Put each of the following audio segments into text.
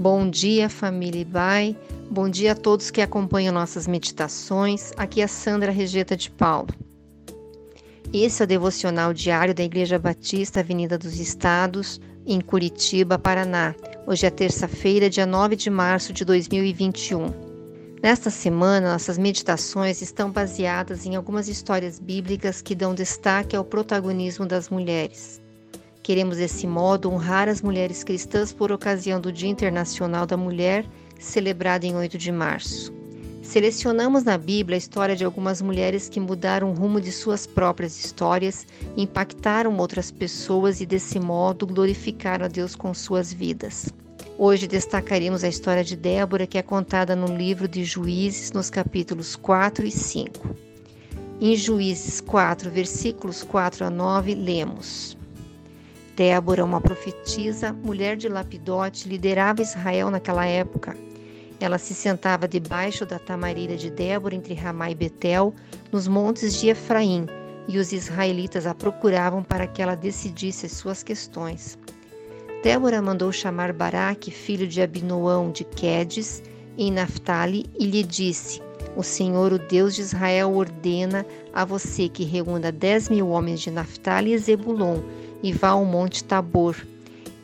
Bom dia, família Ibai. Bom dia a todos que acompanham nossas meditações. Aqui é Sandra Regeta de Paulo. Esse é o devocional diário da Igreja Batista Avenida dos Estados, em Curitiba, Paraná. Hoje é terça-feira, dia 9 de março de 2021. Nesta semana, nossas meditações estão baseadas em algumas histórias bíblicas que dão destaque ao protagonismo das mulheres. Queremos, desse modo, honrar as mulheres cristãs por ocasião do Dia Internacional da Mulher, celebrado em 8 de março. Selecionamos na Bíblia a história de algumas mulheres que mudaram o rumo de suas próprias histórias, impactaram outras pessoas e, desse modo, glorificaram a Deus com suas vidas. Hoje destacaremos a história de Débora, que é contada no livro de Juízes, nos capítulos 4 e 5. Em Juízes 4, versículos 4 a 9, lemos: Débora, uma profetisa, mulher de Lapidote, liderava Israel naquela época. Ela se sentava debaixo da tamareira de Débora entre Ramá e Betel, nos montes de Efraim, e os israelitas a procuravam para que ela decidisse as suas questões. Débora mandou chamar Baraque, filho de Abinoão de Quedes, em Naphtali, e lhe disse: O Senhor, o Deus de Israel, ordena a você que reúna dez mil homens de Naphtali e Zebulon e vá ao monte Tabor.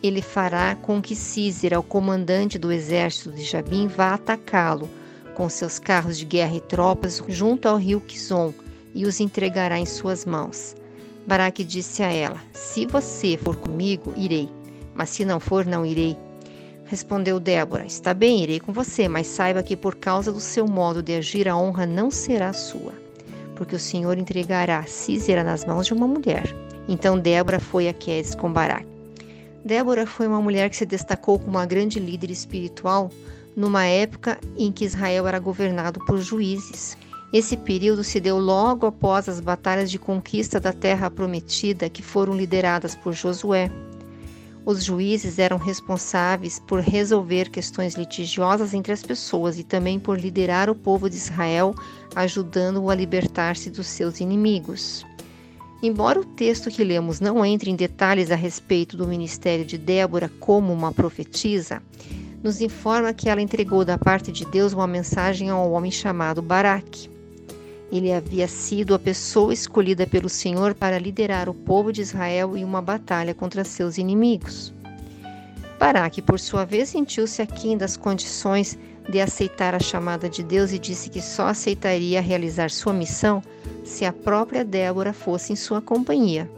Ele fará com que Císera, o comandante do exército de Jabim, vá atacá-lo com seus carros de guerra e tropas junto ao rio Quizon e os entregará em suas mãos. Baraque disse a ela: Se você for comigo, irei, mas se não for, não irei. Respondeu Débora: Está bem, irei com você, mas saiba que por causa do seu modo de agir, a honra não será sua, porque o Senhor entregará Císera nas mãos de uma mulher. Então Débora foi a Quedes com Baraque. Débora foi uma mulher que se destacou como uma grande líder espiritual numa época em que Israel era governado por juízes. Esse período se deu logo após as batalhas de conquista da terra prometida que foram lideradas por Josué. Os juízes eram responsáveis por resolver questões litigiosas entre as pessoas e também por liderar o povo de Israel, ajudando-o a libertar-se dos seus inimigos. Embora o texto que lemos não entre em detalhes a respeito do ministério de Débora como uma profetisa, nos informa que ela entregou da parte de Deus uma mensagem a um homem chamado Baraque. Ele havia sido a pessoa escolhida pelo Senhor para liderar o povo de Israel em uma batalha contra seus inimigos. Baraque, por sua vez, sentiu-se aquém das condições de aceitar a chamada de Deus e disse que só aceitaria realizar sua missão se a própria Débora fosse em sua companhia.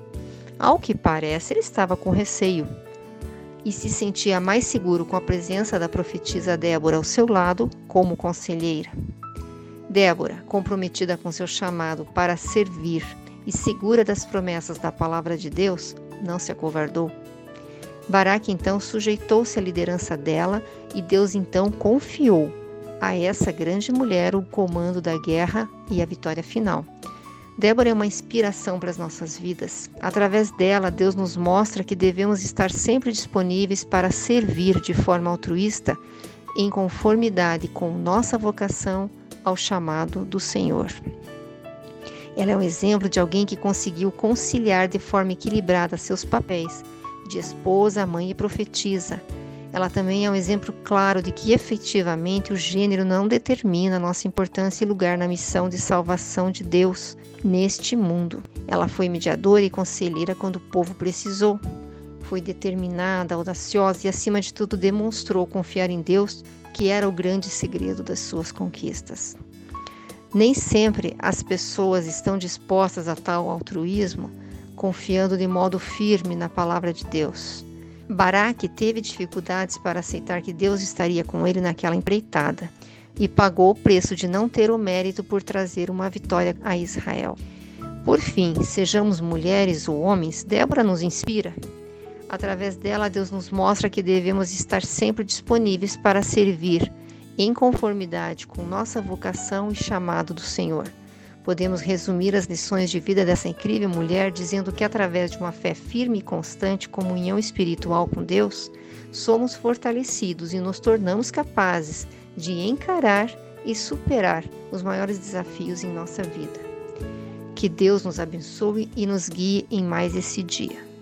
Ao que parece, ele estava com receio e se sentia mais seguro com a presença da profetisa Débora ao seu lado como conselheira. Débora, comprometida com seu chamado para servir e segura das promessas da palavra de Deus, não se acovardou. Baraque então sujeitou-se à liderança dela e Deus então confiou a essa grande mulher o comando da guerra e a vitória final. Débora é uma inspiração para as nossas vidas. Através dela, Deus nos mostra que devemos estar sempre disponíveis para servir de forma altruísta, em conformidade com nossa vocação ao chamado do Senhor. Ela é um exemplo de alguém que conseguiu conciliar de forma equilibrada seus papéis de esposa, mãe e profetisa. Ela também é um exemplo claro de que efetivamente o gênero não determina nossa importância e lugar na missão de salvação de Deus neste mundo. Ela foi mediadora e conselheira quando o povo precisou. Foi determinada, audaciosa e, acima de tudo, demonstrou confiar em Deus, que era o grande segredo das suas conquistas. Nem sempre as pessoas estão dispostas a tal altruísmo confiando de modo firme na palavra de Deus. Baraque teve dificuldades para aceitar que Deus estaria com ele naquela empreitada e pagou o preço de não ter o mérito por trazer uma vitória a Israel. Por fim, sejamos mulheres ou homens, Débora nos inspira. Através dela, Deus nos mostra que devemos estar sempre disponíveis para servir, em conformidade com nossa vocação e chamado do Senhor. Podemos resumir as lições de vida dessa incrível mulher dizendo que, através de uma fé firme e constante, comunhão espiritual com Deus, somos fortalecidos e nos tornamos capazes de encarar e superar os maiores desafios em nossa vida. Que Deus nos abençoe e nos guie em mais esse dia.